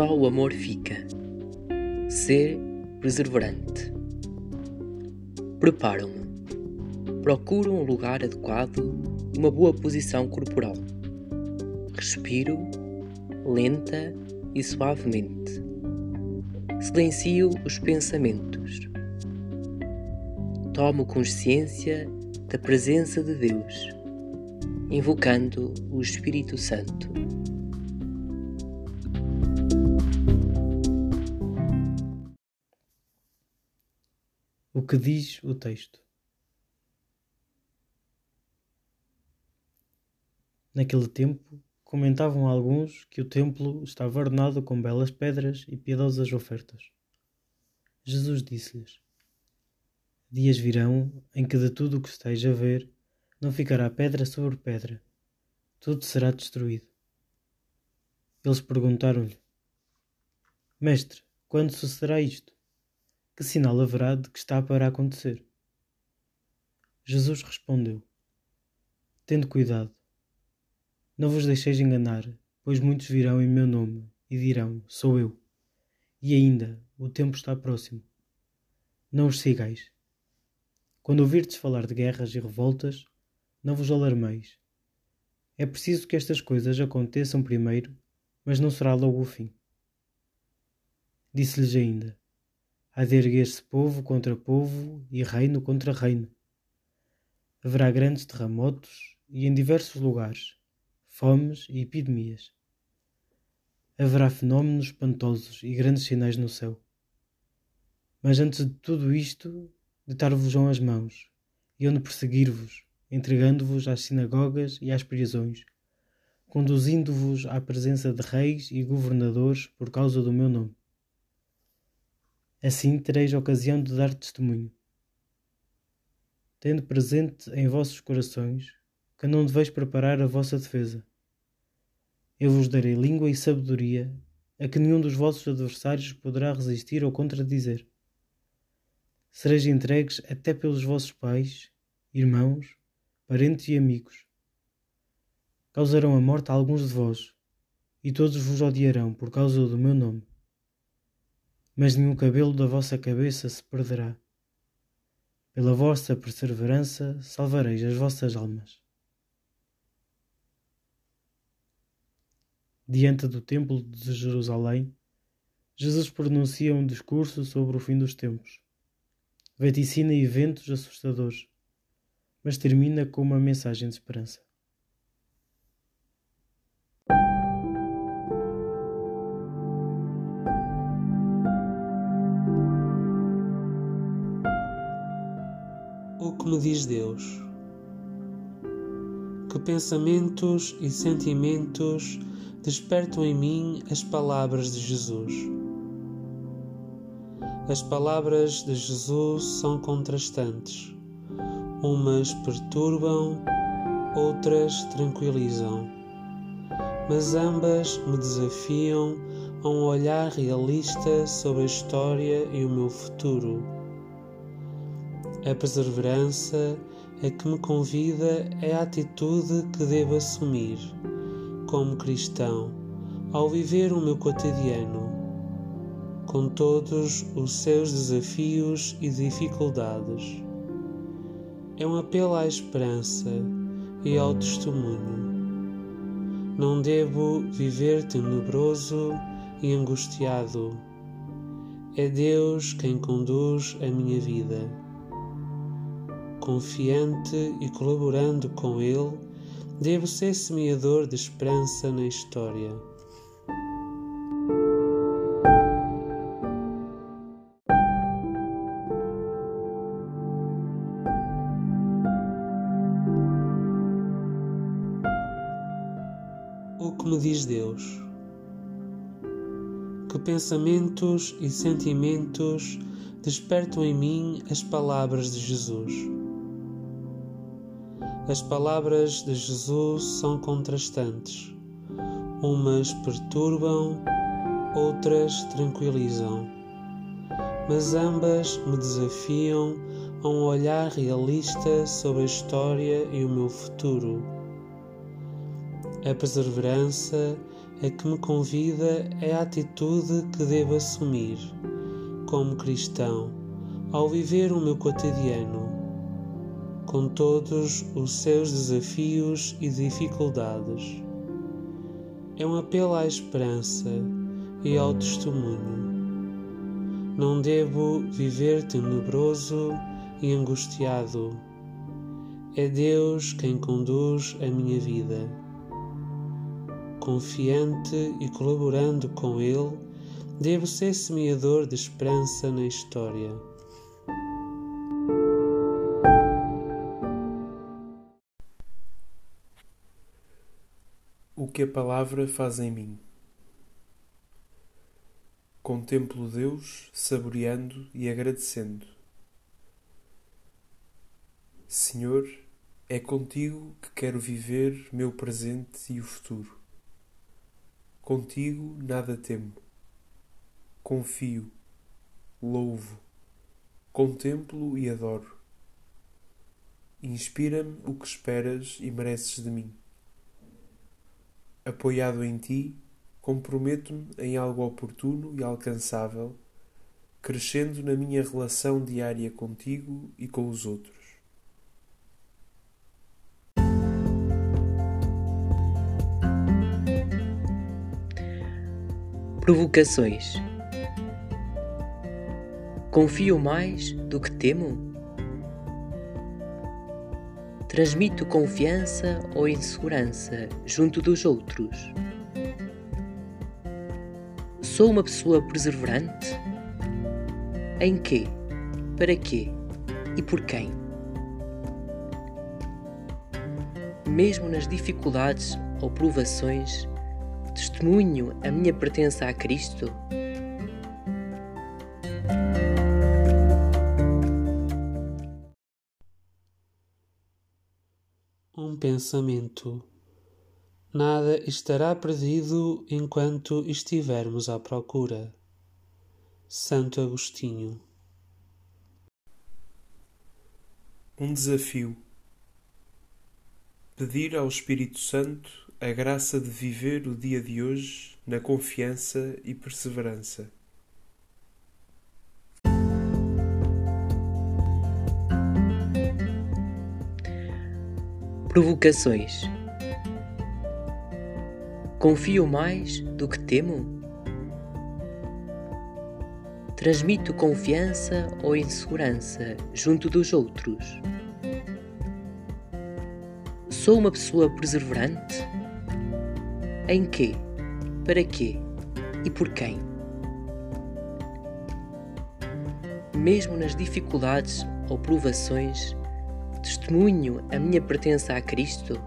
Só o amor fica. Ser perseverante. Preparo-me. Procuro um lugar adequado e uma boa posição corporal. Respiro lenta e suavemente. Silencio os pensamentos. Tomo consciência da presença de Deus, invocando o Espírito Santo. O que diz o texto? Naquele tempo, comentavam alguns que o templo estava ornado com belas pedras e piedosas ofertas. Jesus disse-lhes: Dias virão em que de tudo o que esteja a ver não ficará pedra sobre pedra, tudo será destruído. Eles perguntaram-lhe: Mestre, quando sucederá isto? Que sinal haverá de que está para acontecer? Jesus respondeu: Tende cuidado não vos deixeis enganar, pois muitos virão em meu nome e dirão: Sou eu. E ainda, o tempo está próximo. Não os sigais. Quando ouvirdes falar de guerras e revoltas, não vos alarmeis. É preciso que estas coisas aconteçam primeiro, mas não será logo o fim. Disse-lhes ainda: Há de erguer-se povo contra povo e reino contra reino. Haverá grandes terremotos e em diversos lugares fomes e epidemias. Haverá fenómenos espantosos e grandes sinais no céu. Mas antes de tudo isto, deitar-vos-ão as mãos, e onde perseguir-vos, entregando-vos às sinagogas e às prisões, conduzindo-vos à presença de reis e governadores por causa do meu nome. Assim tereis ocasião de dar testemunho. Tendo presente em vossos corações que não deveis preparar a vossa defesa, eu vos darei língua e sabedoria, a que nenhum dos vossos adversários poderá resistir ou contradizer. Sereis entregues até pelos vossos pais, irmãos, parentes e amigos. Causarão a morte a alguns de vós, e todos vos odiarão por causa do meu nome. Mas nenhum cabelo da vossa cabeça se perderá. Pela vossa perseverança salvareis as vossas almas. diante do Templo de Jerusalém, Jesus pronuncia um discurso sobre o fim dos tempos. Vaticina eventos assustadores, mas termina com uma mensagem de esperança. O que me diz Deus? Que pensamentos e sentimentos despertam em mim as palavras de Jesus. As palavras de Jesus são contrastantes. Umas perturbam, outras tranquilizam. Mas ambas me desafiam a um olhar realista sobre a história e o meu futuro. A perseverança a que me convida é a atitude que devo assumir como cristão ao viver o meu cotidiano, com todos os seus desafios e dificuldades. É um apelo à esperança e ao testemunho. Não devo viver tenebroso e angustiado. É Deus quem conduz a minha vida. Confiante e colaborando com Ele, Devo ser semeador de esperança na história. O que me diz Deus? Que pensamentos e sentimentos despertam em mim as palavras de Jesus? As palavras de Jesus são contrastantes. Umas perturbam, outras tranquilizam. Mas ambas me desafiam a um olhar realista sobre a história e o meu futuro. A perseverança a que me convida é a atitude que devo assumir, como cristão, ao viver o meu cotidiano, com todos os seus desafios e dificuldades. É um apelo à esperança e ao testemunho. Não devo viver tenebroso e angustiado. É Deus quem conduz a minha vida. Confiante e colaborando com Ele, devo ser semeador de esperança na história. Que a palavra faz em mim. Contemplo Deus, saboreando e agradecendo. Senhor, é contigo que quero viver meu presente e o futuro. Contigo nada temo. Confio, louvo, contemplo e adoro. Inspira-me o que esperas e mereces de mim. Apoiado em ti, comprometo-me em algo oportuno e alcançável, crescendo na minha relação diária contigo e com os outros. Provocações. Confio mais do que temo? Transmito confiança ou insegurança junto dos outros? Sou uma pessoa perseverante? Em quê? Para quê? E por quem? Mesmo nas dificuldades ou provações, testemunho a minha pertença a Cristo? Pensamento. Nada estará perdido enquanto estivermos à procura. Santo Agostinho. Um desafio. Pedir ao Espírito Santo a graça de viver o dia de hoje na confiança e perseverança. Provocações. Confio mais do que temo? Transmito confiança ou insegurança junto dos outros? Sou uma pessoa perseverante? Em quê? Para quê? E por quem? Mesmo nas dificuldades ou provações, testemunho a minha pertença a Cristo?